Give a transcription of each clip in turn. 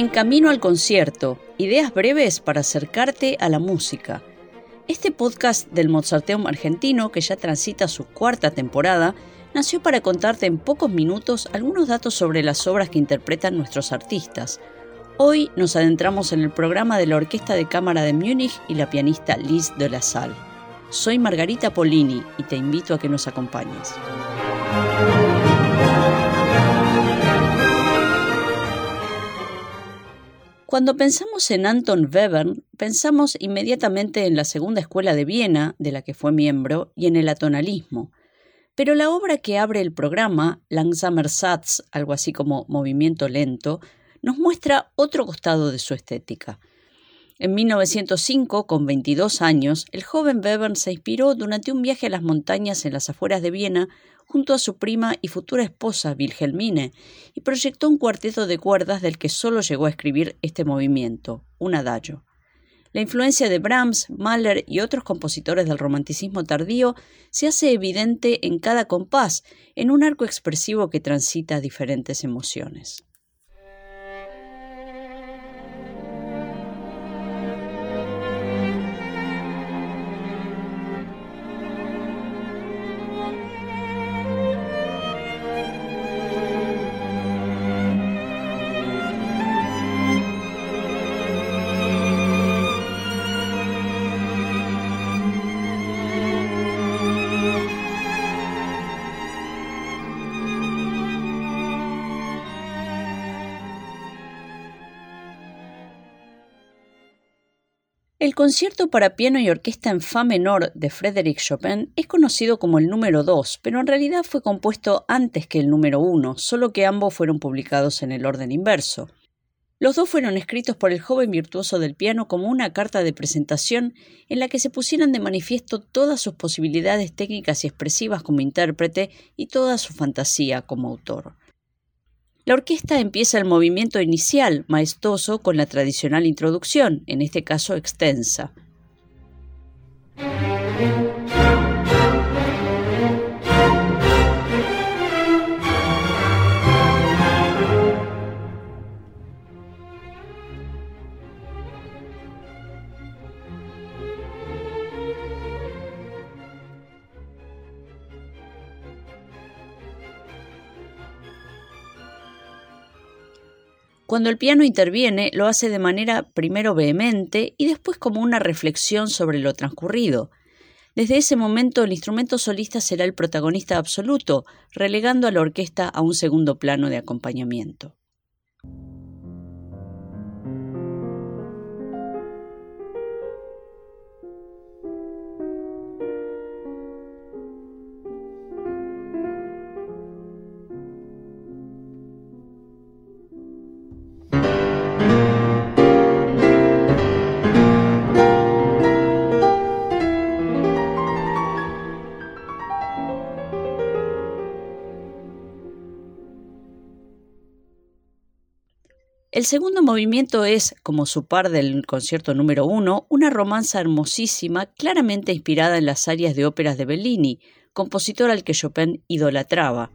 En Camino al Concierto, ideas breves para acercarte a la música. Este podcast del Mozarteum argentino, que ya transita su cuarta temporada, nació para contarte en pocos minutos algunos datos sobre las obras que interpretan nuestros artistas. Hoy nos adentramos en el programa de la Orquesta de Cámara de Múnich y la pianista Liz de la Salle. Soy Margarita Polini y te invito a que nos acompañes. Cuando pensamos en Anton Webern, pensamos inmediatamente en la Segunda Escuela de Viena, de la que fue miembro, y en el atonalismo. Pero la obra que abre el programa, Langsamer Satz, algo así como Movimiento Lento, nos muestra otro costado de su estética. En 1905, con 22 años, el joven Webern se inspiró durante un viaje a las montañas en las afueras de Viena junto a su prima y futura esposa Wilhelmine y proyectó un cuarteto de cuerdas del que solo llegó a escribir este movimiento, un adagio. La influencia de Brahms, Mahler y otros compositores del romanticismo tardío se hace evidente en cada compás, en un arco expresivo que transita diferentes emociones. El concierto para piano y orquesta en Fa menor de Frédéric Chopin es conocido como el número 2, pero en realidad fue compuesto antes que el número 1, solo que ambos fueron publicados en el orden inverso. Los dos fueron escritos por el joven virtuoso del piano como una carta de presentación en la que se pusieran de manifiesto todas sus posibilidades técnicas y expresivas como intérprete y toda su fantasía como autor. La orquesta empieza el movimiento inicial, maestoso, con la tradicional introducción, en este caso extensa. Cuando el piano interviene, lo hace de manera primero vehemente y después como una reflexión sobre lo transcurrido. Desde ese momento el instrumento solista será el protagonista absoluto, relegando a la orquesta a un segundo plano de acompañamiento. El segundo movimiento es, como su par del concierto número uno, una romanza hermosísima, claramente inspirada en las arias de óperas de Bellini, compositor al que Chopin idolatraba.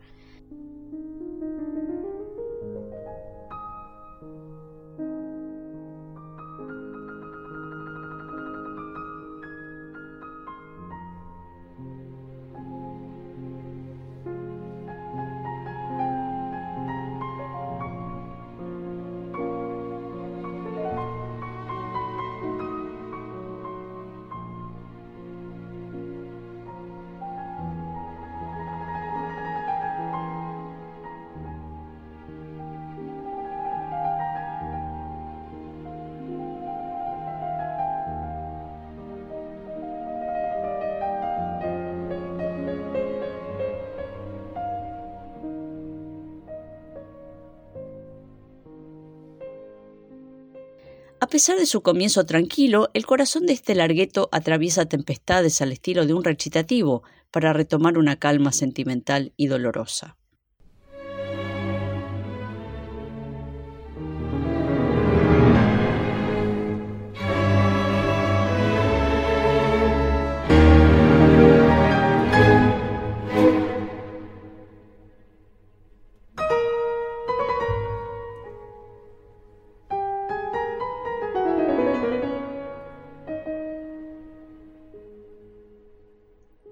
A pesar de su comienzo tranquilo, el corazón de este largueto atraviesa tempestades al estilo de un recitativo para retomar una calma sentimental y dolorosa.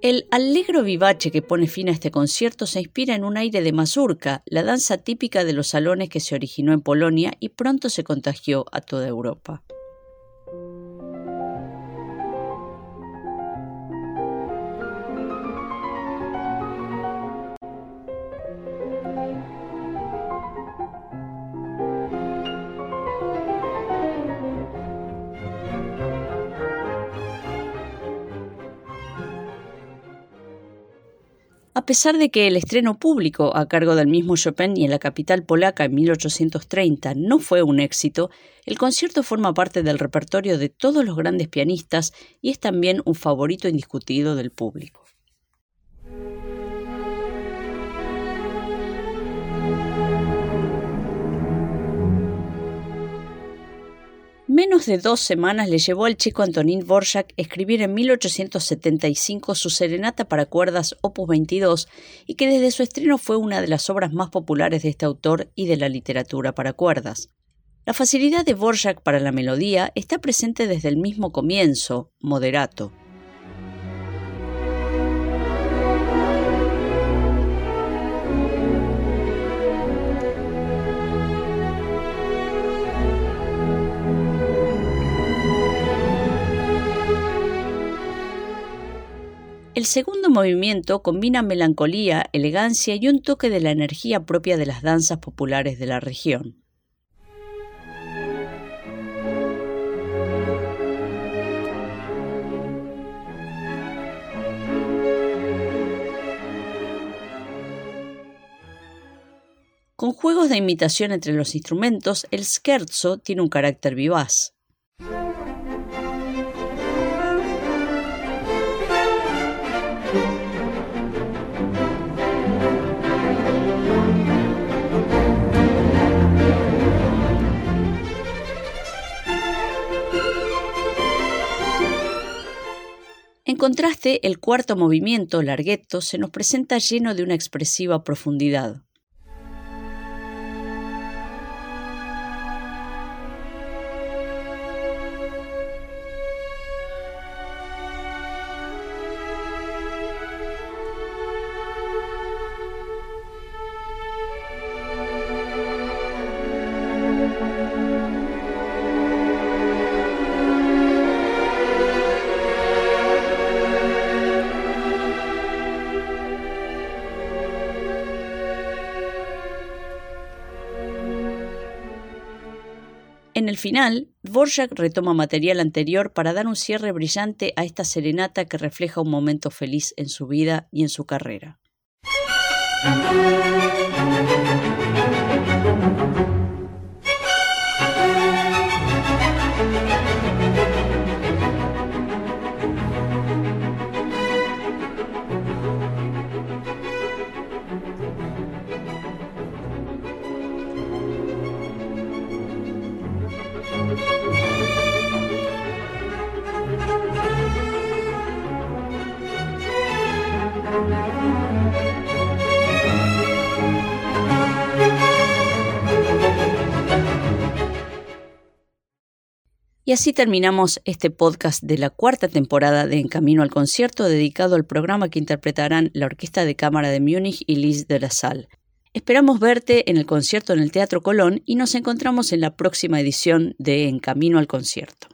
El allegro vivace que pone fin a este concierto se inspira en un aire de mazurka, la danza típica de los salones que se originó en Polonia y pronto se contagió a toda Europa. A pesar de que el estreno público a cargo del mismo Chopin y en la capital polaca en 1830 no fue un éxito, el concierto forma parte del repertorio de todos los grandes pianistas y es también un favorito indiscutido del público. Menos de dos semanas le llevó al chico Antonín Dvorak escribir en 1875 su Serenata para cuerdas Opus 22 y que desde su estreno fue una de las obras más populares de este autor y de la literatura para cuerdas. La facilidad de Dvorak para la melodía está presente desde el mismo comienzo, moderato. El segundo movimiento combina melancolía, elegancia y un toque de la energía propia de las danzas populares de la región. Con juegos de imitación entre los instrumentos, el scherzo tiene un carácter vivaz. Contraste, el cuarto movimiento, larghetto, se nos presenta lleno de una expresiva profundidad. En el final, Dvorak retoma material anterior para dar un cierre brillante a esta serenata que refleja un momento feliz en su vida y en su carrera. Y así terminamos este podcast de la cuarta temporada de En Camino al Concierto dedicado al programa que interpretarán la Orquesta de Cámara de Múnich y Liz de la Salle. Esperamos verte en el concierto en el Teatro Colón y nos encontramos en la próxima edición de En Camino al Concierto.